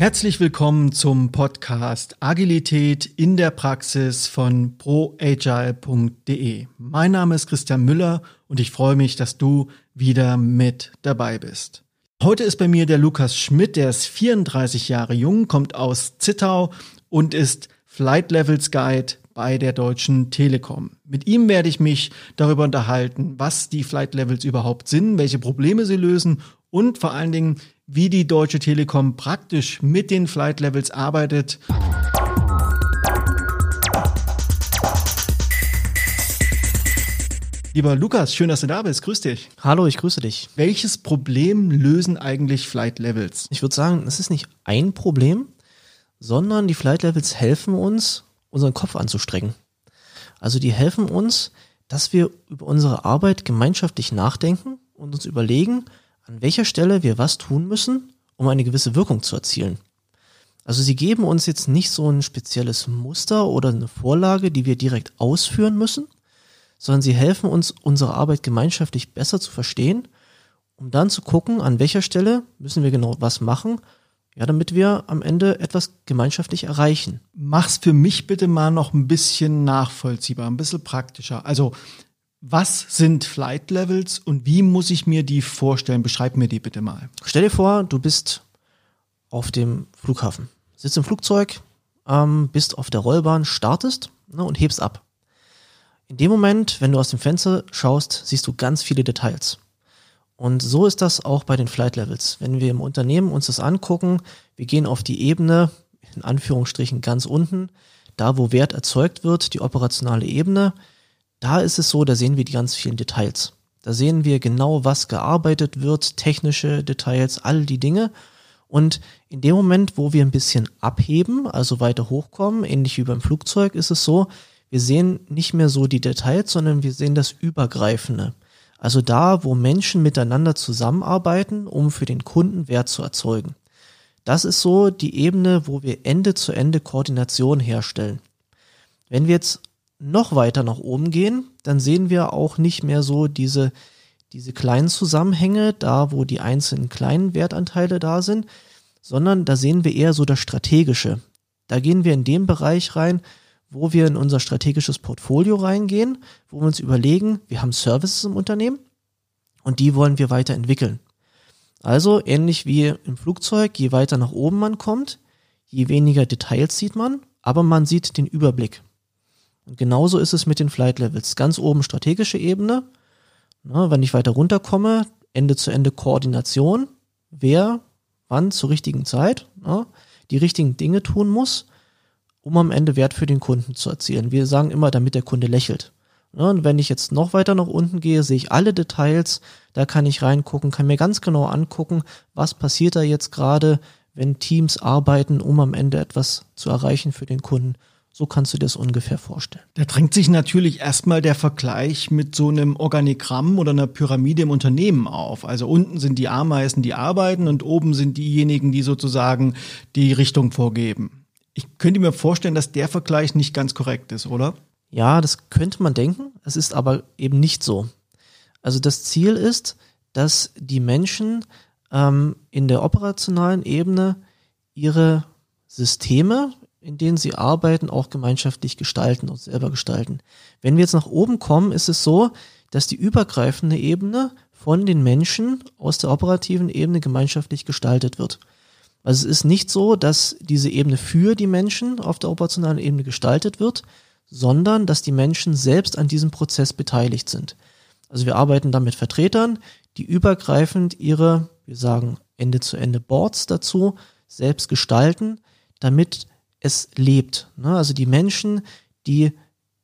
Herzlich willkommen zum Podcast Agilität in der Praxis von proagile.de. Mein Name ist Christian Müller und ich freue mich, dass du wieder mit dabei bist. Heute ist bei mir der Lukas Schmidt, der ist 34 Jahre jung, kommt aus Zittau und ist Flight Levels Guide bei der Deutschen Telekom. Mit ihm werde ich mich darüber unterhalten, was die Flight Levels überhaupt sind, welche Probleme sie lösen und vor allen Dingen, wie die Deutsche Telekom praktisch mit den Flight Levels arbeitet. Lieber Lukas, schön, dass du da bist. Grüß dich. Hallo, ich grüße dich. Welches Problem lösen eigentlich Flight Levels? Ich würde sagen, es ist nicht ein Problem, sondern die Flight Levels helfen uns, unseren Kopf anzustrengen. Also die helfen uns, dass wir über unsere Arbeit gemeinschaftlich nachdenken und uns überlegen, an welcher Stelle wir was tun müssen, um eine gewisse Wirkung zu erzielen. Also sie geben uns jetzt nicht so ein spezielles Muster oder eine Vorlage, die wir direkt ausführen müssen, sondern sie helfen uns, unsere Arbeit gemeinschaftlich besser zu verstehen, um dann zu gucken, an welcher Stelle müssen wir genau was machen, ja, damit wir am Ende etwas gemeinschaftlich erreichen. Mach's für mich bitte mal noch ein bisschen nachvollziehbar, ein bisschen praktischer. Also was sind Flight Levels und wie muss ich mir die vorstellen? Beschreib mir die bitte mal. Stell dir vor, du bist auf dem Flughafen, sitzt im Flugzeug, ähm, bist auf der Rollbahn, startest ne, und hebst ab. In dem Moment, wenn du aus dem Fenster schaust, siehst du ganz viele Details. Und so ist das auch bei den Flight Levels. Wenn wir im Unternehmen uns das angucken, wir gehen auf die Ebene, in Anführungsstrichen ganz unten, da wo Wert erzeugt wird, die operationale Ebene, da ist es so, da sehen wir die ganz vielen Details. Da sehen wir genau, was gearbeitet wird, technische Details, all die Dinge. Und in dem Moment, wo wir ein bisschen abheben, also weiter hochkommen, ähnlich wie beim Flugzeug, ist es so, wir sehen nicht mehr so die Details, sondern wir sehen das Übergreifende. Also da, wo Menschen miteinander zusammenarbeiten, um für den Kunden Wert zu erzeugen. Das ist so die Ebene, wo wir Ende zu Ende Koordination herstellen. Wenn wir jetzt noch weiter nach oben gehen, dann sehen wir auch nicht mehr so diese, diese kleinen Zusammenhänge, da wo die einzelnen kleinen Wertanteile da sind, sondern da sehen wir eher so das Strategische. Da gehen wir in den Bereich rein, wo wir in unser strategisches Portfolio reingehen, wo wir uns überlegen, wir haben Services im Unternehmen und die wollen wir weiterentwickeln. Also ähnlich wie im Flugzeug, je weiter nach oben man kommt, je weniger Details sieht man, aber man sieht den Überblick. Und genauso ist es mit den Flight Levels. Ganz oben strategische Ebene. Na, wenn ich weiter runterkomme, Ende zu Ende Koordination. Wer wann zur richtigen Zeit na, die richtigen Dinge tun muss, um am Ende Wert für den Kunden zu erzielen. Wir sagen immer, damit der Kunde lächelt. Na, und wenn ich jetzt noch weiter nach unten gehe, sehe ich alle Details. Da kann ich reingucken, kann mir ganz genau angucken, was passiert da jetzt gerade, wenn Teams arbeiten, um am Ende etwas zu erreichen für den Kunden. So kannst du dir das ungefähr vorstellen. Da drängt sich natürlich erstmal der Vergleich mit so einem Organigramm oder einer Pyramide im Unternehmen auf. Also unten sind die Ameisen, die arbeiten und oben sind diejenigen, die sozusagen die Richtung vorgeben. Ich könnte mir vorstellen, dass der Vergleich nicht ganz korrekt ist, oder? Ja, das könnte man denken. Es ist aber eben nicht so. Also das Ziel ist, dass die Menschen ähm, in der operationalen Ebene ihre Systeme, in denen sie arbeiten, auch gemeinschaftlich gestalten und selber gestalten. Wenn wir jetzt nach oben kommen, ist es so, dass die übergreifende Ebene von den Menschen aus der operativen Ebene gemeinschaftlich gestaltet wird. Also es ist nicht so, dass diese Ebene für die Menschen auf der operationalen Ebene gestaltet wird, sondern dass die Menschen selbst an diesem Prozess beteiligt sind. Also wir arbeiten da mit Vertretern, die übergreifend ihre, wir sagen Ende zu Ende Boards dazu selbst gestalten, damit es lebt. Ne? Also die Menschen, die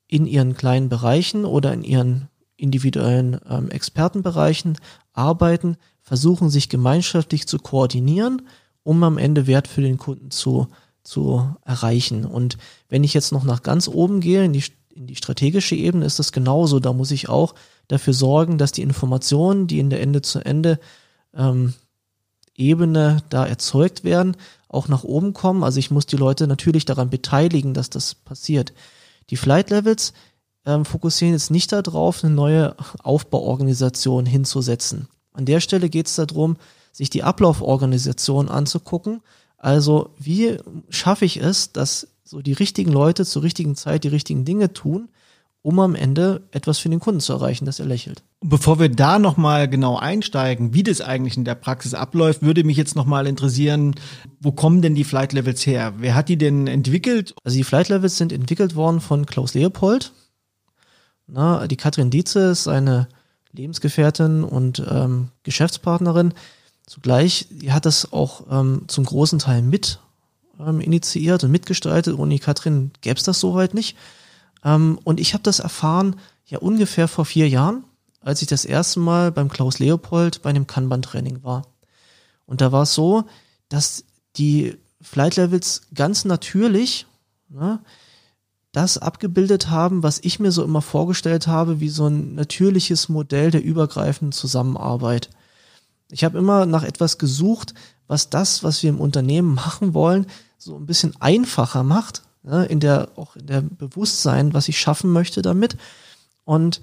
in ihren kleinen Bereichen oder in ihren individuellen ähm, Expertenbereichen arbeiten, versuchen sich gemeinschaftlich zu koordinieren, um am Ende Wert für den Kunden zu, zu erreichen. Und wenn ich jetzt noch nach ganz oben gehe, in die, in die strategische Ebene, ist das genauso. Da muss ich auch dafür sorgen, dass die Informationen, die in der Ende zu Ende ähm, Ebene da erzeugt werden, auch nach oben kommen. Also ich muss die Leute natürlich daran beteiligen, dass das passiert. Die Flight Levels ähm, fokussieren jetzt nicht darauf, eine neue Aufbauorganisation hinzusetzen. An der Stelle geht es darum, sich die Ablauforganisation anzugucken, Also wie schaffe ich es, dass so die richtigen Leute zur richtigen Zeit die richtigen Dinge tun, um am Ende etwas für den Kunden zu erreichen, dass er lächelt. Bevor wir da nochmal genau einsteigen, wie das eigentlich in der Praxis abläuft, würde mich jetzt nochmal interessieren, wo kommen denn die Flight Levels her? Wer hat die denn entwickelt? Also die Flight Levels sind entwickelt worden von Klaus Leopold. Na, die Katrin Dietze ist seine Lebensgefährtin und ähm, Geschäftspartnerin. Zugleich, die hat das auch ähm, zum großen Teil mit ähm, initiiert und mitgestaltet. Ohne die Katrin gäbe es das soweit nicht. Ähm, und ich habe das erfahren ja ungefähr vor vier Jahren, als ich das erste Mal beim Klaus Leopold bei einem Kanban-Training war. Und da war es so, dass die Flight Levels ganz natürlich ne, das abgebildet haben, was ich mir so immer vorgestellt habe, wie so ein natürliches Modell der übergreifenden Zusammenarbeit. Ich habe immer nach etwas gesucht, was das, was wir im Unternehmen machen wollen, so ein bisschen einfacher macht, ne, in der, auch in der Bewusstsein, was ich schaffen möchte damit und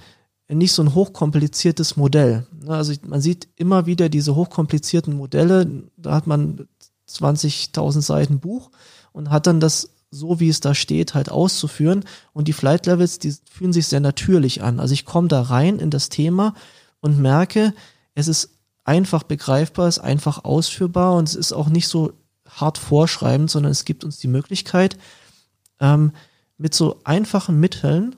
nicht so ein hochkompliziertes Modell. Ne, also man sieht immer wieder diese hochkomplizierten Modelle, da hat man 20.000 Seiten Buch und hat dann das so, wie es da steht, halt auszuführen. Und die Flight Levels, die fühlen sich sehr natürlich an. Also ich komme da rein in das Thema und merke, es ist einfach begreifbar, es ist einfach ausführbar und es ist auch nicht so hart vorschreibend, sondern es gibt uns die Möglichkeit, ähm, mit so einfachen Mitteln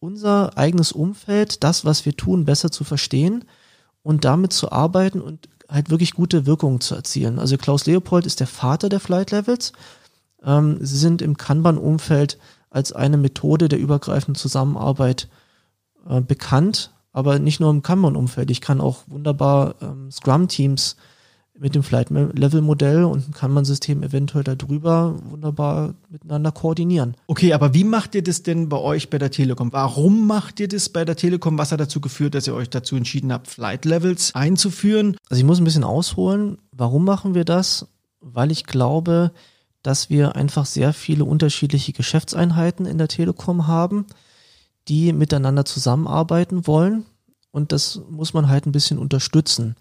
unser eigenes Umfeld, das, was wir tun, besser zu verstehen und damit zu arbeiten und halt wirklich gute Wirkungen zu erzielen. Also Klaus Leopold ist der Vater der Flight Levels. Ähm, sie sind im Kanban-Umfeld als eine Methode der übergreifenden Zusammenarbeit äh, bekannt, aber nicht nur im Kanban-Umfeld. Ich kann auch wunderbar ähm, Scrum-Teams mit dem Flight-Level-Modell und ein Kanban-System eventuell darüber wunderbar miteinander koordinieren. Okay, aber wie macht ihr das denn bei euch bei der Telekom? Warum macht ihr das bei der Telekom? Was hat dazu geführt, dass ihr euch dazu entschieden habt, Flight-Levels einzuführen? Also ich muss ein bisschen ausholen. Warum machen wir das? Weil ich glaube, dass wir einfach sehr viele unterschiedliche Geschäftseinheiten in der Telekom haben, die miteinander zusammenarbeiten wollen. Und das muss man halt ein bisschen unterstützen.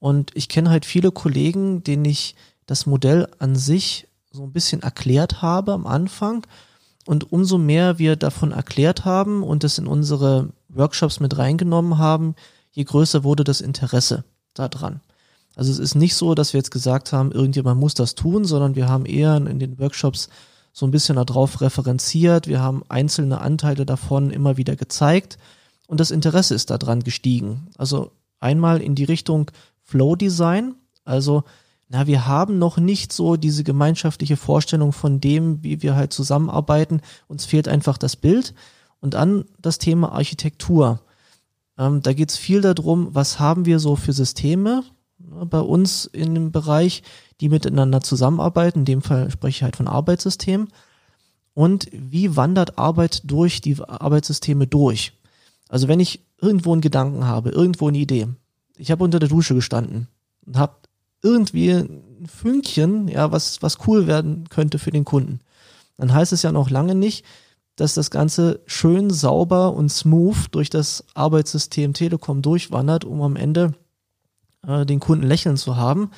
Und ich kenne halt viele Kollegen, denen ich das Modell an sich so ein bisschen erklärt habe am Anfang. Und umso mehr wir davon erklärt haben und es in unsere Workshops mit reingenommen haben, je größer wurde das Interesse daran. Also es ist nicht so, dass wir jetzt gesagt haben, irgendjemand muss das tun, sondern wir haben eher in den Workshops so ein bisschen darauf referenziert. Wir haben einzelne Anteile davon immer wieder gezeigt und das Interesse ist daran gestiegen. Also einmal in die Richtung, Flow Design. Also, na, wir haben noch nicht so diese gemeinschaftliche Vorstellung von dem, wie wir halt zusammenarbeiten. Uns fehlt einfach das Bild. Und dann das Thema Architektur. Ähm, da geht es viel darum, was haben wir so für Systeme ne, bei uns in dem Bereich, die miteinander zusammenarbeiten. In dem Fall spreche ich halt von Arbeitssystemen. Und wie wandert Arbeit durch die Arbeitssysteme durch? Also wenn ich irgendwo einen Gedanken habe, irgendwo eine Idee, ich habe unter der Dusche gestanden und habe irgendwie ein Fünkchen, ja, was, was cool werden könnte für den Kunden. Dann heißt es ja noch lange nicht, dass das Ganze schön sauber und smooth durch das Arbeitssystem Telekom durchwandert, um am Ende äh, den Kunden lächeln zu haben,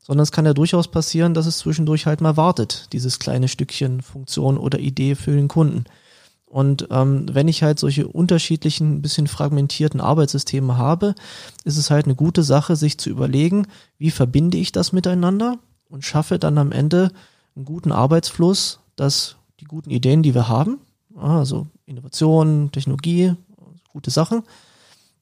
sondern es kann ja durchaus passieren, dass es zwischendurch halt mal wartet, dieses kleine Stückchen Funktion oder Idee für den Kunden. Und ähm, wenn ich halt solche unterschiedlichen, bisschen fragmentierten Arbeitssysteme habe, ist es halt eine gute Sache, sich zu überlegen, wie verbinde ich das miteinander und schaffe dann am Ende einen guten Arbeitsfluss, dass die guten Ideen, die wir haben, also Innovation, Technologie, gute Sachen,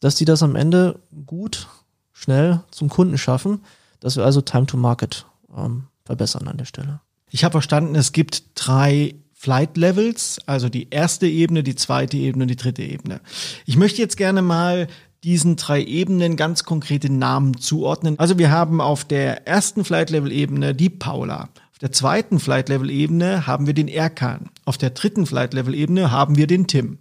dass die das am Ende gut, schnell zum Kunden schaffen, dass wir also Time to Market ähm, verbessern an der Stelle. Ich habe verstanden, es gibt drei Flight Levels, also die erste Ebene, die zweite Ebene und die dritte Ebene. Ich möchte jetzt gerne mal diesen drei Ebenen ganz konkrete Namen zuordnen. Also wir haben auf der ersten Flight Level Ebene die Paula. Auf der zweiten Flight Level Ebene haben wir den Erkan. Auf der dritten Flight Level Ebene haben wir den Tim.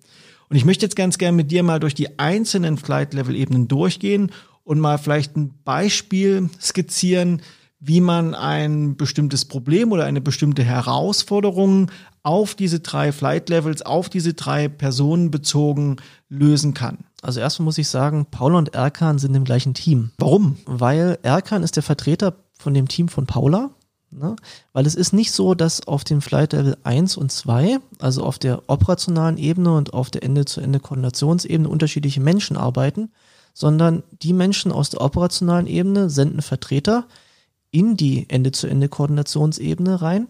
Und ich möchte jetzt ganz gerne mit dir mal durch die einzelnen Flight Level Ebenen durchgehen und mal vielleicht ein Beispiel skizzieren, wie man ein bestimmtes Problem oder eine bestimmte Herausforderung auf diese drei Flight Levels, auf diese drei Personen bezogen lösen kann. Also erstmal muss ich sagen, Paula und Erkan sind im gleichen Team. Warum? Weil Erkan ist der Vertreter von dem Team von Paula. Ne? Weil es ist nicht so, dass auf dem Flight Level 1 und 2, also auf der operationalen Ebene und auf der Ende-zu-Ende-Koordinationsebene unterschiedliche Menschen arbeiten, sondern die Menschen aus der operationalen Ebene senden Vertreter in die Ende-zu-Ende-Koordinationsebene rein,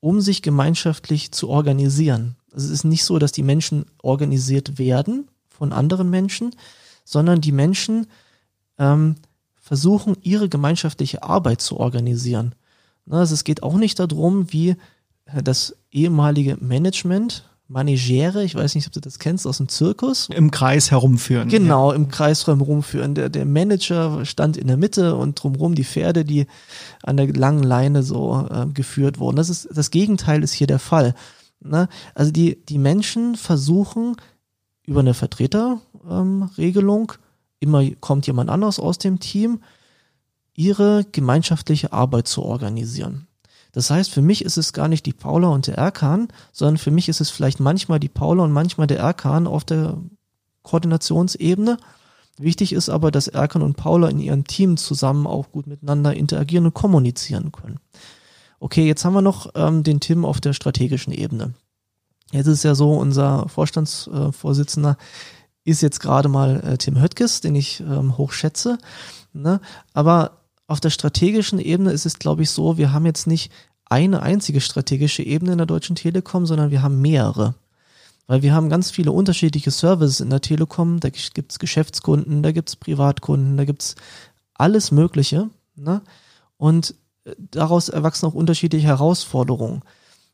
um sich gemeinschaftlich zu organisieren. Also es ist nicht so, dass die Menschen organisiert werden von anderen Menschen, sondern die Menschen ähm, versuchen, ihre gemeinschaftliche Arbeit zu organisieren. Also es geht auch nicht darum, wie das ehemalige Management, Manegere, ich weiß nicht, ob du das kennst, aus dem Zirkus. Im Kreis herumführen. Genau, ja. im Kreis herumführen. Der, der Manager stand in der Mitte und drumherum die Pferde, die an der langen Leine so äh, geführt wurden. Das ist das Gegenteil ist hier der Fall. Ne? Also die, die Menschen versuchen über eine Vertreterregelung, ähm, immer kommt jemand anders aus dem Team, ihre gemeinschaftliche Arbeit zu organisieren. Das heißt, für mich ist es gar nicht die Paula und der Erkan, sondern für mich ist es vielleicht manchmal die Paula und manchmal der Erkan auf der Koordinationsebene. Wichtig ist aber, dass Erkan und Paula in ihrem Team zusammen auch gut miteinander interagieren und kommunizieren können. Okay, jetzt haben wir noch ähm, den Tim auf der strategischen Ebene. Jetzt ist ja so, unser Vorstandsvorsitzender äh, ist jetzt gerade mal äh, Tim Höttges, den ich ähm, hoch. Ne? Aber auf der strategischen Ebene ist es, glaube ich, so, wir haben jetzt nicht eine einzige strategische Ebene in der Deutschen Telekom, sondern wir haben mehrere. Weil wir haben ganz viele unterschiedliche Services in der Telekom. Da gibt es Geschäftskunden, da gibt es Privatkunden, da gibt es alles Mögliche. Ne? Und äh, daraus erwachsen auch unterschiedliche Herausforderungen.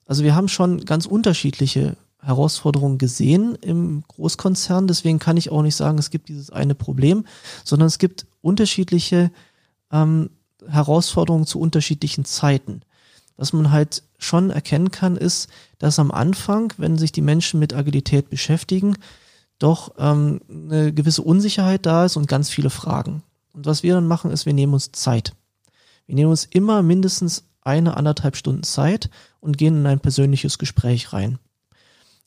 Also wir haben schon ganz unterschiedliche Herausforderungen gesehen im Großkonzern. Deswegen kann ich auch nicht sagen, es gibt dieses eine Problem, sondern es gibt unterschiedliche ähm, Herausforderungen zu unterschiedlichen Zeiten. Was man halt schon erkennen kann, ist, dass am Anfang, wenn sich die Menschen mit Agilität beschäftigen, doch ähm, eine gewisse Unsicherheit da ist und ganz viele Fragen. Und was wir dann machen, ist, wir nehmen uns Zeit. Wir nehmen uns immer mindestens eine, anderthalb Stunden Zeit und gehen in ein persönliches Gespräch rein.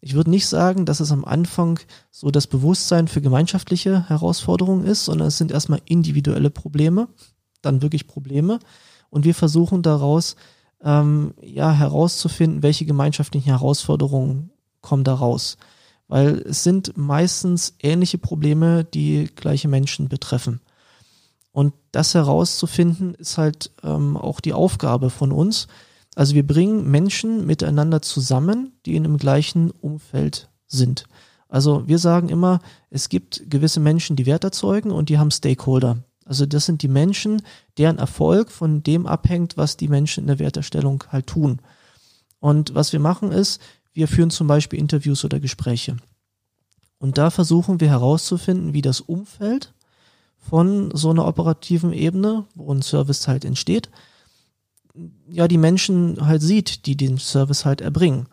Ich würde nicht sagen, dass es am Anfang so das Bewusstsein für gemeinschaftliche Herausforderungen ist, sondern es sind erstmal individuelle Probleme, dann wirklich Probleme. Und wir versuchen daraus ähm, ja herauszufinden, welche gemeinschaftlichen Herausforderungen kommen daraus. Weil es sind meistens ähnliche Probleme, die gleiche Menschen betreffen. Und das herauszufinden, ist halt ähm, auch die Aufgabe von uns. Also wir bringen Menschen miteinander zusammen, die in dem gleichen Umfeld sind. Also wir sagen immer, es gibt gewisse Menschen, die Wert erzeugen und die haben Stakeholder. Also das sind die Menschen, deren Erfolg von dem abhängt, was die Menschen in der Werterstellung halt tun. Und was wir machen ist, wir führen zum Beispiel Interviews oder Gespräche. Und da versuchen wir herauszufinden, wie das Umfeld von so einer operativen Ebene, wo ein Service halt entsteht, ja, die Menschen halt sieht, die den Service halt erbringen.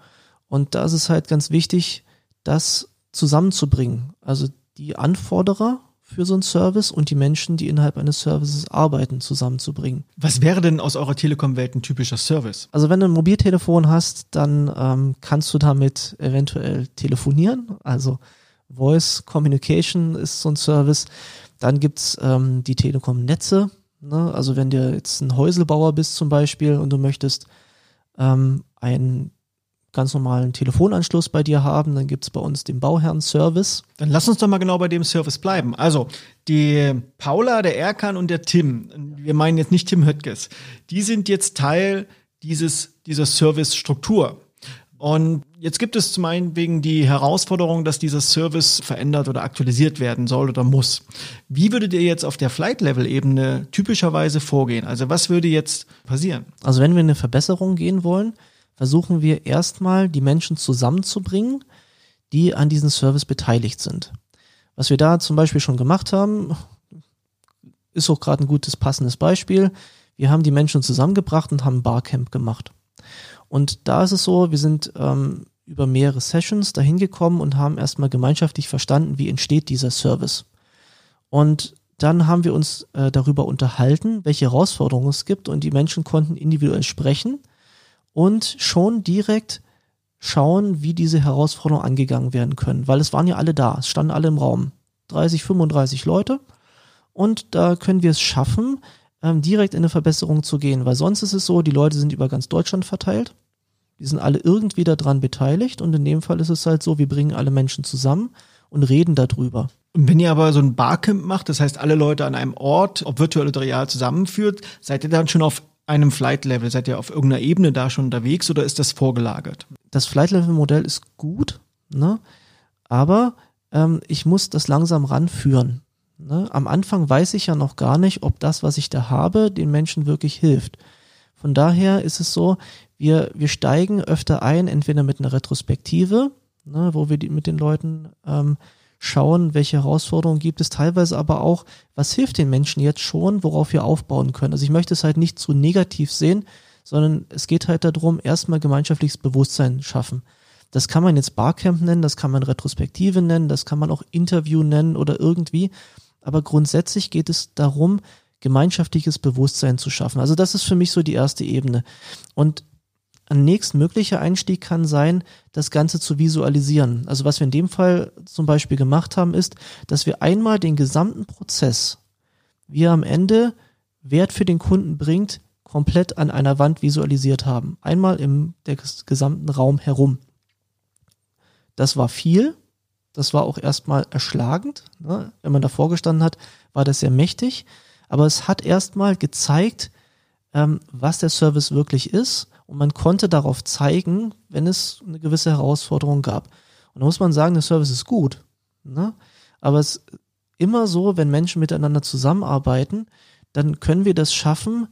Und da ist es halt ganz wichtig, das zusammenzubringen. Also die Anforderer für so einen Service und die Menschen, die innerhalb eines Services arbeiten, zusammenzubringen. Was wäre denn aus eurer Telekom-Welt ein typischer Service? Also wenn du ein Mobiltelefon hast, dann ähm, kannst du damit eventuell telefonieren. Also Voice Communication ist so ein Service. Dann gibt's ähm, die Telekom-Netze. Ne? Also wenn du jetzt ein Häuselbauer bist zum Beispiel und du möchtest ähm, ein ganz normalen Telefonanschluss bei dir haben, dann gibt es bei uns den Bauherrn-Service. Dann lass uns doch mal genau bei dem Service bleiben. Also die Paula, der Erkan und der Tim, wir meinen jetzt nicht Tim Höttges, die sind jetzt Teil dieses, dieser Service-Struktur. Und jetzt gibt es zum einen wegen die Herausforderung, dass dieser Service verändert oder aktualisiert werden soll oder muss. Wie würdet ihr jetzt auf der Flight-Level-Ebene typischerweise vorgehen? Also was würde jetzt passieren? Also wenn wir in eine Verbesserung gehen wollen, versuchen wir erstmal die Menschen zusammenzubringen, die an diesem Service beteiligt sind. Was wir da zum Beispiel schon gemacht haben, ist auch gerade ein gutes, passendes Beispiel. Wir haben die Menschen zusammengebracht und haben ein Barcamp gemacht. Und da ist es so, wir sind ähm, über mehrere Sessions dahin gekommen und haben erstmal gemeinschaftlich verstanden, wie entsteht dieser Service. Und dann haben wir uns äh, darüber unterhalten, welche Herausforderungen es gibt und die Menschen konnten individuell sprechen und schon direkt schauen, wie diese Herausforderungen angegangen werden können, weil es waren ja alle da, es standen alle im Raum, 30, 35 Leute. Und da können wir es schaffen, ähm, direkt in eine Verbesserung zu gehen, weil sonst ist es so, die Leute sind über ganz Deutschland verteilt. Die sind alle irgendwie daran beteiligt. Und in dem Fall ist es halt so, wir bringen alle Menschen zusammen und reden darüber. Und wenn ihr aber so ein Barcamp macht, das heißt alle Leute an einem Ort, ob virtuell oder real zusammenführt, seid ihr dann schon auf einem Flight-Level? Seid ihr auf irgendeiner Ebene da schon unterwegs oder ist das vorgelagert? Das Flight-Level-Modell ist gut, ne? aber ähm, ich muss das langsam ranführen. Ne? Am Anfang weiß ich ja noch gar nicht, ob das, was ich da habe, den Menschen wirklich hilft. Von daher ist es so, wir, wir steigen öfter ein, entweder mit einer Retrospektive, ne, wo wir die, mit den Leuten ähm, schauen, welche Herausforderungen gibt es, teilweise aber auch, was hilft den Menschen jetzt schon, worauf wir aufbauen können. Also ich möchte es halt nicht zu negativ sehen, sondern es geht halt darum, erstmal gemeinschaftliches Bewusstsein schaffen. Das kann man jetzt Barcamp nennen, das kann man Retrospektive nennen, das kann man auch Interview nennen oder irgendwie. Aber grundsätzlich geht es darum, gemeinschaftliches Bewusstsein zu schaffen. Also das ist für mich so die erste Ebene. Und ein nächstmöglicher Einstieg kann sein, das Ganze zu visualisieren. Also was wir in dem Fall zum Beispiel gemacht haben, ist, dass wir einmal den gesamten Prozess, wie er am Ende Wert für den Kunden bringt, komplett an einer Wand visualisiert haben. Einmal im gesamten Raum herum. Das war viel. Das war auch erstmal erschlagend. Ne? Wenn man davor gestanden hat, war das sehr mächtig. Aber es hat erstmal gezeigt, ähm, was der Service wirklich ist und man konnte darauf zeigen, wenn es eine gewisse Herausforderung gab. Und da muss man sagen, der Service ist gut. Ne? Aber es ist immer so, wenn Menschen miteinander zusammenarbeiten, dann können wir das schaffen,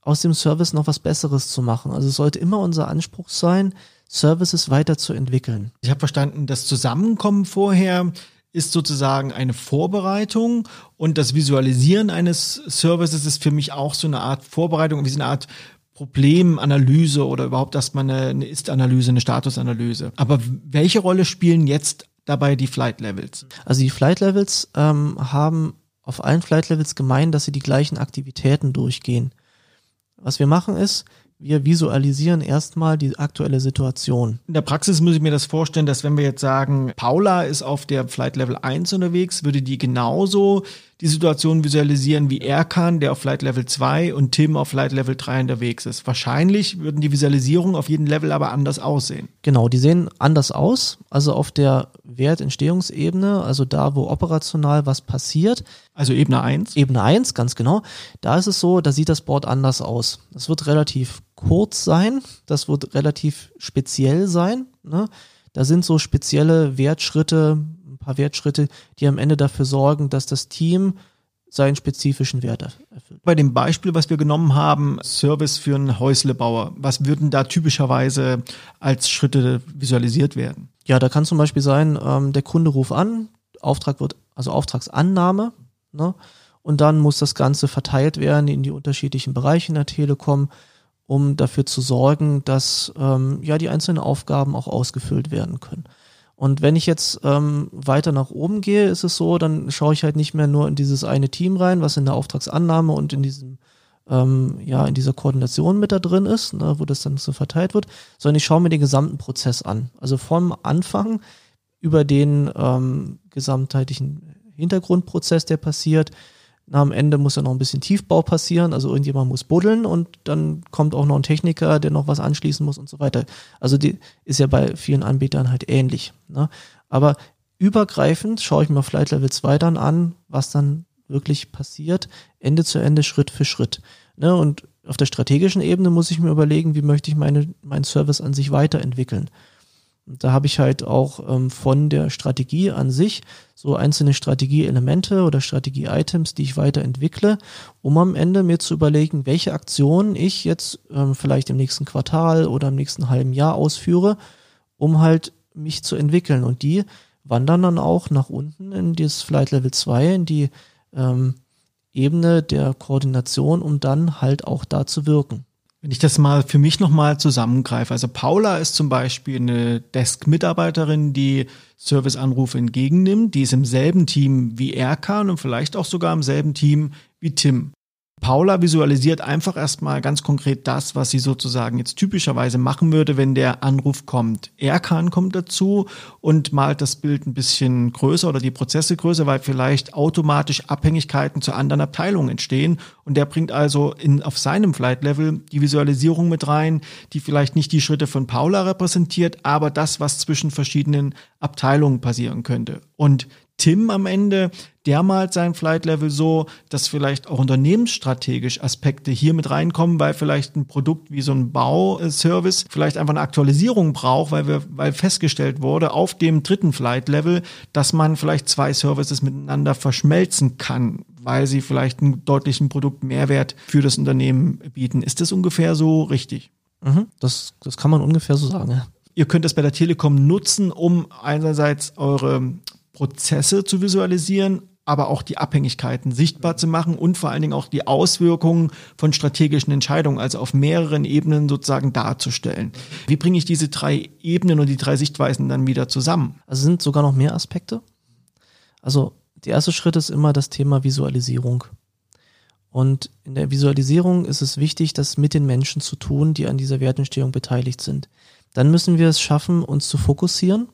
aus dem Service noch was Besseres zu machen. Also es sollte immer unser Anspruch sein, Services weiterzuentwickeln. Ich habe verstanden, das Zusammenkommen vorher ist sozusagen eine Vorbereitung und das Visualisieren eines Services ist für mich auch so eine Art Vorbereitung, wie so eine Art Problemanalyse oder überhaupt erstmal eine, eine Ist-Analyse, eine Statusanalyse. Aber welche Rolle spielen jetzt dabei die Flight Levels? Also die Flight Levels ähm, haben auf allen Flight Levels gemeint, dass sie die gleichen Aktivitäten durchgehen. Was wir machen ist, wir visualisieren erstmal die aktuelle Situation. In der Praxis muss ich mir das vorstellen, dass wenn wir jetzt sagen, Paula ist auf der Flight Level 1 unterwegs, würde die genauso die Situation visualisieren wie Erkan, der auf Flight Level 2 und Tim auf Flight Level 3 unterwegs ist. Wahrscheinlich würden die Visualisierungen auf jedem Level aber anders aussehen. Genau, die sehen anders aus. Also auf der Wertentstehungsebene, also da, wo operational was passiert. Also Ebene 1? Ebene 1, ganz genau. Da ist es so, da sieht das Board anders aus. Es wird relativ kurz sein, das wird relativ speziell sein. Ne? Da sind so spezielle Wertschritte, paar Wertschritte, die am Ende dafür sorgen, dass das Team seinen spezifischen Wert erfüllt. Bei dem Beispiel, was wir genommen haben, Service für einen Häuslebauer, was würden da typischerweise als Schritte visualisiert werden? Ja, da kann zum Beispiel sein, ähm, der Kunde ruft an, Auftrag wird, also Auftragsannahme, ne? Und dann muss das Ganze verteilt werden in die unterschiedlichen Bereiche in der Telekom, um dafür zu sorgen, dass ähm, ja die einzelnen Aufgaben auch ausgefüllt werden können. Und wenn ich jetzt ähm, weiter nach oben gehe, ist es so, dann schaue ich halt nicht mehr nur in dieses eine Team rein, was in der Auftragsannahme und in diesem ähm, ja in dieser Koordination mit da drin ist, ne, wo das dann so verteilt wird, sondern ich schaue mir den gesamten Prozess an. Also vom Anfang über den ähm, gesamtheitlichen Hintergrundprozess, der passiert, na, am Ende muss ja noch ein bisschen Tiefbau passieren, also irgendjemand muss buddeln und dann kommt auch noch ein Techniker, der noch was anschließen muss und so weiter. Also die ist ja bei vielen Anbietern halt ähnlich. Ne? Aber übergreifend schaue ich mir Flight Level 2 dann an, was dann wirklich passiert, Ende zu Ende, Schritt für Schritt. Ne? Und auf der strategischen Ebene muss ich mir überlegen, wie möchte ich meine, meinen Service an sich weiterentwickeln. Und da habe ich halt auch ähm, von der Strategie an sich so einzelne Strategieelemente oder Strategie-Items, die ich weiterentwickle, um am Ende mir zu überlegen, welche Aktionen ich jetzt ähm, vielleicht im nächsten Quartal oder im nächsten halben Jahr ausführe, um halt mich zu entwickeln. Und die wandern dann auch nach unten in das Flight Level 2, in die ähm, Ebene der Koordination, um dann halt auch da zu wirken. Wenn ich das mal für mich nochmal zusammengreife, also Paula ist zum Beispiel eine Desk-Mitarbeiterin, die Serviceanrufe entgegennimmt, die ist im selben Team wie Erkan und vielleicht auch sogar im selben Team wie Tim. Paula visualisiert einfach erstmal ganz konkret das, was sie sozusagen jetzt typischerweise machen würde, wenn der Anruf kommt. Erkan kommt dazu und malt das Bild ein bisschen größer oder die Prozesse größer, weil vielleicht automatisch Abhängigkeiten zu anderen Abteilungen entstehen. Und der bringt also in, auf seinem Flight Level die Visualisierung mit rein, die vielleicht nicht die Schritte von Paula repräsentiert, aber das, was zwischen verschiedenen Abteilungen passieren könnte. Und Tim am Ende, der malt sein Flight Level so, dass vielleicht auch unternehmensstrategisch Aspekte hier mit reinkommen, weil vielleicht ein Produkt wie so ein Bauservice vielleicht einfach eine Aktualisierung braucht, weil wir, weil festgestellt wurde auf dem dritten Flight Level, dass man vielleicht zwei Services miteinander verschmelzen kann, weil sie vielleicht einen deutlichen Produktmehrwert für das Unternehmen bieten. Ist das ungefähr so richtig? Mhm, das, das kann man ungefähr so sagen. Ja. Ihr könnt das bei der Telekom nutzen, um einerseits eure Prozesse zu visualisieren, aber auch die Abhängigkeiten sichtbar zu machen und vor allen Dingen auch die Auswirkungen von strategischen Entscheidungen, also auf mehreren Ebenen sozusagen darzustellen. Wie bringe ich diese drei Ebenen und die drei Sichtweisen dann wieder zusammen? Also sind sogar noch mehr Aspekte. Also der erste Schritt ist immer das Thema Visualisierung. Und in der Visualisierung ist es wichtig, das mit den Menschen zu tun, die an dieser Wertentstehung beteiligt sind. Dann müssen wir es schaffen, uns zu fokussieren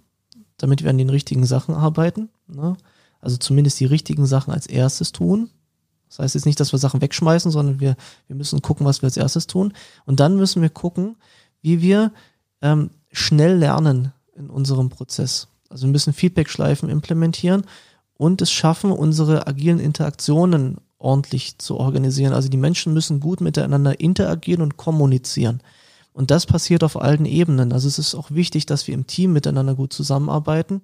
damit wir an den richtigen Sachen arbeiten. Ne? Also zumindest die richtigen Sachen als erstes tun. Das heißt jetzt nicht, dass wir Sachen wegschmeißen, sondern wir, wir müssen gucken, was wir als erstes tun. Und dann müssen wir gucken, wie wir ähm, schnell lernen in unserem Prozess. Also wir müssen Feedback-Schleifen implementieren und es schaffen, unsere agilen Interaktionen ordentlich zu organisieren. Also die Menschen müssen gut miteinander interagieren und kommunizieren. Und das passiert auf allen Ebenen. Also es ist auch wichtig, dass wir im Team miteinander gut zusammenarbeiten.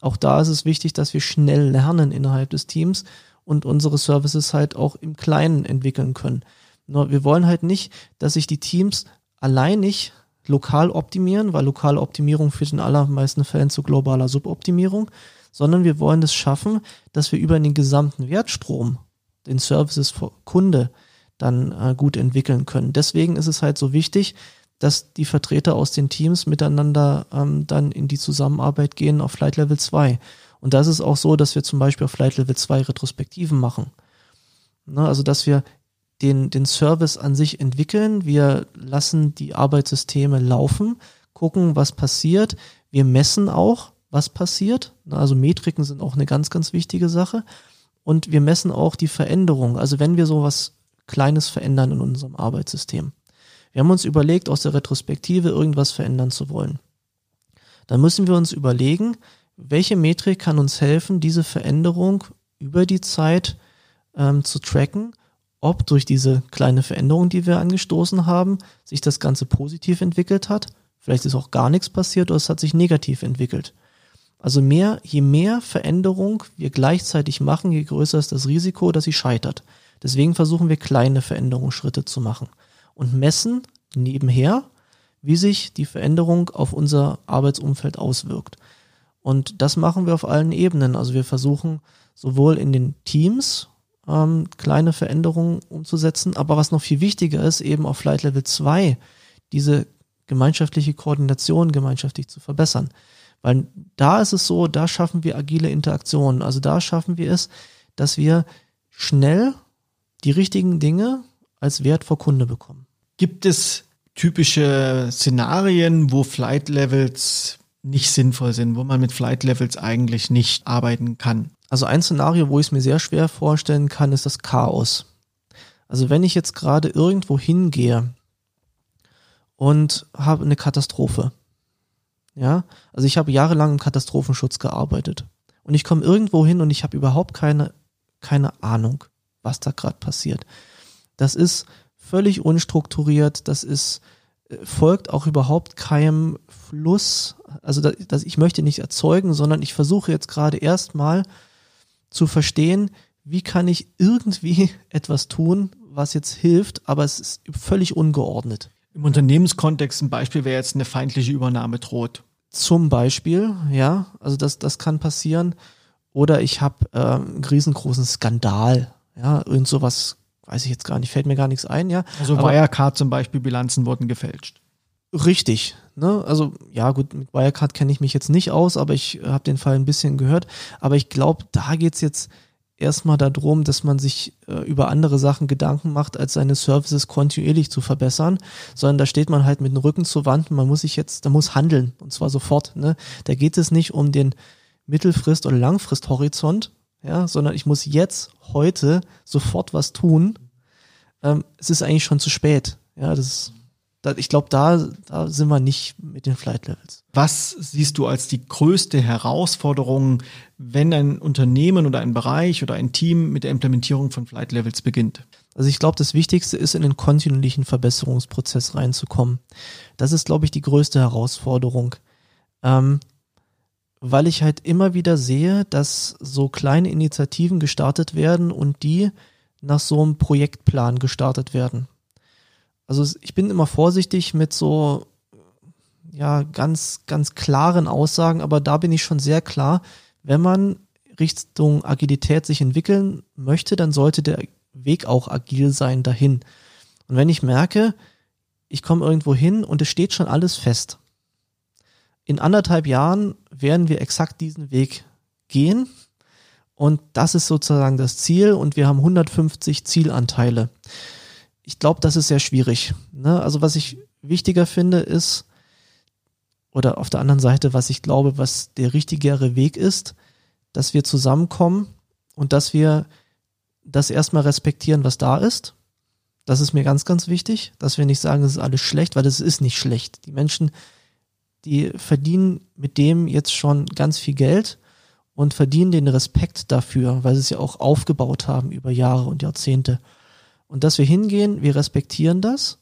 Auch da ist es wichtig, dass wir schnell lernen innerhalb des Teams und unsere Services halt auch im Kleinen entwickeln können. Nur wir wollen halt nicht, dass sich die Teams alleinig lokal optimieren, weil lokale Optimierung führt in allermeisten Fällen zu globaler Suboptimierung, sondern wir wollen es schaffen, dass wir über den gesamten Wertstrom, den Services für Kunde, dann äh, gut entwickeln können. Deswegen ist es halt so wichtig, dass die Vertreter aus den Teams miteinander ähm, dann in die Zusammenarbeit gehen auf Flight Level 2. Und da ist auch so, dass wir zum Beispiel auf Flight Level 2 Retrospektiven machen. Ne, also, dass wir den, den Service an sich entwickeln, wir lassen die Arbeitssysteme laufen, gucken, was passiert. Wir messen auch, was passiert. Ne, also Metriken sind auch eine ganz, ganz wichtige Sache. Und wir messen auch die Veränderung. Also wenn wir sowas Kleines verändern in unserem Arbeitssystem. Wir haben uns überlegt, aus der Retrospektive irgendwas verändern zu wollen. Dann müssen wir uns überlegen, welche Metrik kann uns helfen, diese Veränderung über die Zeit ähm, zu tracken, ob durch diese kleine Veränderung, die wir angestoßen haben, sich das Ganze positiv entwickelt hat. Vielleicht ist auch gar nichts passiert oder es hat sich negativ entwickelt. Also mehr, je mehr Veränderung wir gleichzeitig machen, je größer ist das Risiko, dass sie scheitert. Deswegen versuchen wir kleine Veränderungsschritte zu machen und messen nebenher, wie sich die Veränderung auf unser Arbeitsumfeld auswirkt. Und das machen wir auf allen Ebenen. Also wir versuchen sowohl in den Teams ähm, kleine Veränderungen umzusetzen, aber was noch viel wichtiger ist, eben auf Flight Level 2 diese gemeinschaftliche Koordination gemeinschaftlich zu verbessern. Weil da ist es so, da schaffen wir agile Interaktionen. Also da schaffen wir es, dass wir schnell die richtigen Dinge als Wert vor Kunde bekommen. Gibt es typische Szenarien, wo Flight Levels nicht sinnvoll sind, wo man mit Flight Levels eigentlich nicht arbeiten kann? Also ein Szenario, wo ich es mir sehr schwer vorstellen kann, ist das Chaos. Also wenn ich jetzt gerade irgendwo hingehe und habe eine Katastrophe, ja, also ich habe jahrelang im Katastrophenschutz gearbeitet und ich komme irgendwo hin und ich habe überhaupt keine keine Ahnung was da gerade passiert. Das ist völlig unstrukturiert, das ist äh, folgt auch überhaupt keinem Fluss. Also das, das, ich möchte nicht erzeugen, sondern ich versuche jetzt gerade erstmal zu verstehen, wie kann ich irgendwie etwas tun, was jetzt hilft, aber es ist völlig ungeordnet. Im Unternehmenskontext ein Beispiel wäre jetzt eine feindliche Übernahme droht. Zum Beispiel, ja, also das, das kann passieren. Oder ich habe äh, einen riesengroßen Skandal ja, irgend sowas, weiß ich jetzt gar nicht, fällt mir gar nichts ein, ja. Also Aber, Wirecard zum Beispiel, Bilanzen wurden gefälscht. Richtig, ne? Also ja, gut, mit Wirecard kenne ich mich jetzt nicht aus, aber ich habe den Fall ein bisschen gehört. Aber ich glaube, da geht's jetzt erstmal darum, dass man sich äh, über andere Sachen Gedanken macht, als seine Services kontinuierlich zu verbessern, sondern da steht man halt mit dem Rücken zur Wand und man muss sich jetzt, da muss handeln und zwar sofort. Ne? Da geht es nicht um den Mittelfrist- oder Langfristhorizont, ja, sondern ich muss jetzt, heute, sofort was tun. Ähm, es ist eigentlich schon zu spät. Ja, das ist ich glaube, da, da sind wir nicht mit den Flight Levels. Was siehst du als die größte Herausforderung, wenn ein Unternehmen oder ein Bereich oder ein Team mit der Implementierung von Flight Levels beginnt? Also ich glaube, das Wichtigste ist, in den kontinuierlichen Verbesserungsprozess reinzukommen. Das ist, glaube ich, die größte Herausforderung. Ähm, weil ich halt immer wieder sehe, dass so kleine Initiativen gestartet werden und die nach so einem Projektplan gestartet werden also ich bin immer vorsichtig mit so ja ganz ganz klaren Aussagen, aber da bin ich schon sehr klar, wenn man Richtung Agilität sich entwickeln möchte, dann sollte der Weg auch agil sein dahin. Und wenn ich merke, ich komme irgendwo hin und es steht schon alles fest. In anderthalb Jahren werden wir exakt diesen Weg gehen und das ist sozusagen das Ziel und wir haben 150 Zielanteile ich glaube, das ist sehr schwierig. Ne? Also was ich wichtiger finde, ist, oder auf der anderen Seite, was ich glaube, was der richtigere Weg ist, dass wir zusammenkommen und dass wir das erstmal respektieren, was da ist. Das ist mir ganz, ganz wichtig, dass wir nicht sagen, es ist alles schlecht, weil es ist nicht schlecht. Die Menschen, die verdienen mit dem jetzt schon ganz viel Geld und verdienen den Respekt dafür, weil sie es ja auch aufgebaut haben über Jahre und Jahrzehnte. Und dass wir hingehen, wir respektieren das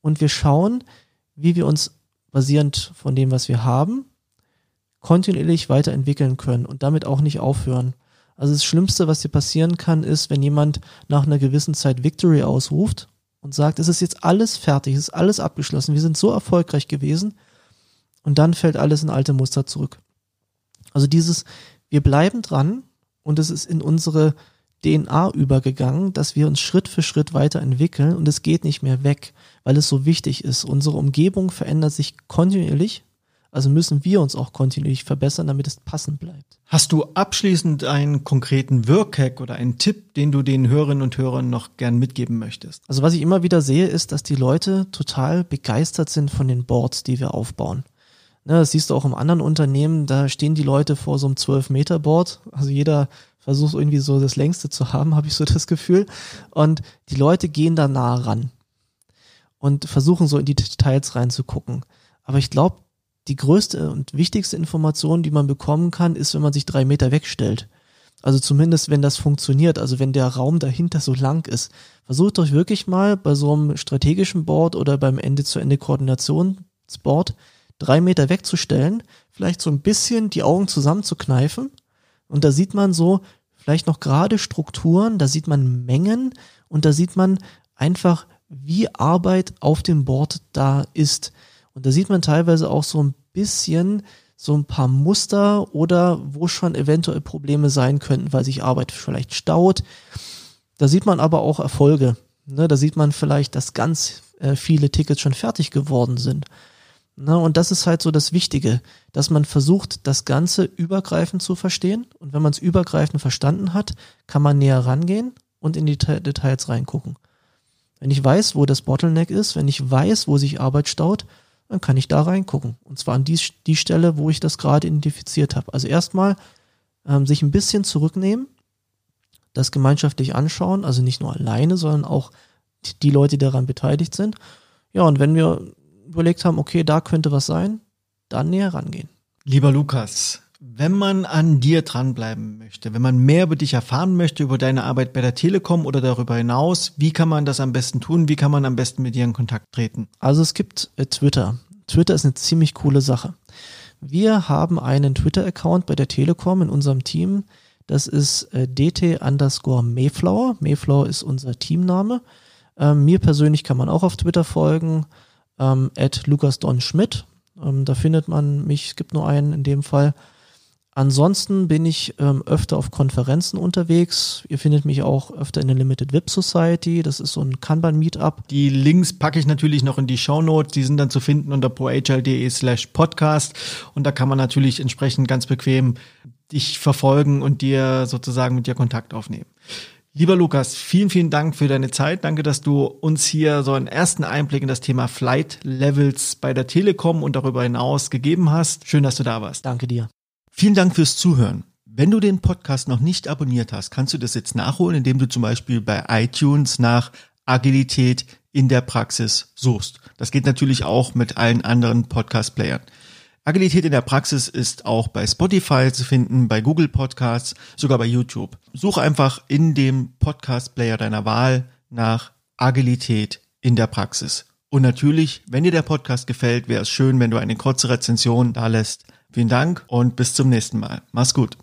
und wir schauen, wie wir uns basierend von dem, was wir haben, kontinuierlich weiterentwickeln können und damit auch nicht aufhören. Also das Schlimmste, was dir passieren kann, ist, wenn jemand nach einer gewissen Zeit Victory ausruft und sagt, es ist jetzt alles fertig, es ist alles abgeschlossen, wir sind so erfolgreich gewesen und dann fällt alles in alte Muster zurück. Also dieses, wir bleiben dran und es ist in unsere DNA übergegangen, dass wir uns Schritt für Schritt weiterentwickeln und es geht nicht mehr weg, weil es so wichtig ist. Unsere Umgebung verändert sich kontinuierlich, also müssen wir uns auch kontinuierlich verbessern, damit es passend bleibt. Hast du abschließend einen konkreten Wirkhack oder einen Tipp, den du den Hörerinnen und Hörern noch gern mitgeben möchtest? Also was ich immer wieder sehe, ist, dass die Leute total begeistert sind von den Boards, die wir aufbauen. Ne, das siehst du auch im anderen Unternehmen, da stehen die Leute vor so einem 12-Meter-Board. Also jeder versucht irgendwie so das längste zu haben, habe ich so das Gefühl. Und die Leute gehen da nah ran und versuchen so in die Details reinzugucken. Aber ich glaube, die größte und wichtigste Information, die man bekommen kann, ist, wenn man sich drei Meter wegstellt. Also zumindest, wenn das funktioniert, also wenn der Raum dahinter so lang ist. Versucht euch wirklich mal bei so einem strategischen Board oder beim Ende-zu-Ende-Koordinationsboard drei Meter wegzustellen, vielleicht so ein bisschen die Augen zusammenzukneifen und da sieht man so vielleicht noch gerade Strukturen, da sieht man Mengen und da sieht man einfach, wie Arbeit auf dem Board da ist. Und da sieht man teilweise auch so ein bisschen so ein paar Muster oder wo schon eventuell Probleme sein könnten, weil sich Arbeit vielleicht staut. Da sieht man aber auch Erfolge. Ne, da sieht man vielleicht, dass ganz äh, viele Tickets schon fertig geworden sind. Ne, und das ist halt so das Wichtige, dass man versucht, das Ganze übergreifend zu verstehen. Und wenn man es übergreifend verstanden hat, kann man näher rangehen und in die Details reingucken. Wenn ich weiß, wo das Bottleneck ist, wenn ich weiß, wo sich Arbeit staut, dann kann ich da reingucken. Und zwar an die, die Stelle, wo ich das gerade identifiziert habe. Also erstmal ähm, sich ein bisschen zurücknehmen, das gemeinschaftlich anschauen, also nicht nur alleine, sondern auch die Leute, die daran beteiligt sind. Ja, und wenn wir überlegt haben, okay, da könnte was sein, dann näher rangehen. Lieber Lukas, wenn man an dir dranbleiben möchte, wenn man mehr über dich erfahren möchte, über deine Arbeit bei der Telekom oder darüber hinaus, wie kann man das am besten tun? Wie kann man am besten mit dir in Kontakt treten? Also es gibt äh, Twitter. Twitter ist eine ziemlich coole Sache. Wir haben einen Twitter-Account bei der Telekom in unserem Team. Das ist äh, dt underscore Mayflower. Mayflower ist unser Teamname. Ähm, mir persönlich kann man auch auf Twitter folgen ähm, at Lukas Don Schmidt. Ähm, da findet man mich, es gibt nur einen in dem Fall. Ansonsten bin ich ähm, öfter auf Konferenzen unterwegs. Ihr findet mich auch öfter in der Limited VIP Society. Das ist so ein Kanban-Meetup. Die Links packe ich natürlich noch in die Show Notes. Die sind dann zu finden unter proagile.de slash podcast. Und da kann man natürlich entsprechend ganz bequem dich verfolgen und dir sozusagen mit dir Kontakt aufnehmen. Lieber Lukas, vielen, vielen Dank für deine Zeit. Danke, dass du uns hier so einen ersten Einblick in das Thema Flight Levels bei der Telekom und darüber hinaus gegeben hast. Schön, dass du da warst. Danke dir. Vielen Dank fürs Zuhören. Wenn du den Podcast noch nicht abonniert hast, kannst du das jetzt nachholen, indem du zum Beispiel bei iTunes nach Agilität in der Praxis suchst. Das geht natürlich auch mit allen anderen Podcast-Playern. Agilität in der Praxis ist auch bei Spotify zu finden, bei Google Podcasts, sogar bei YouTube. Suche einfach in dem Podcast-Player deiner Wahl nach Agilität in der Praxis. Und natürlich, wenn dir der Podcast gefällt, wäre es schön, wenn du eine kurze Rezension da lässt. Vielen Dank und bis zum nächsten Mal. Mach's gut.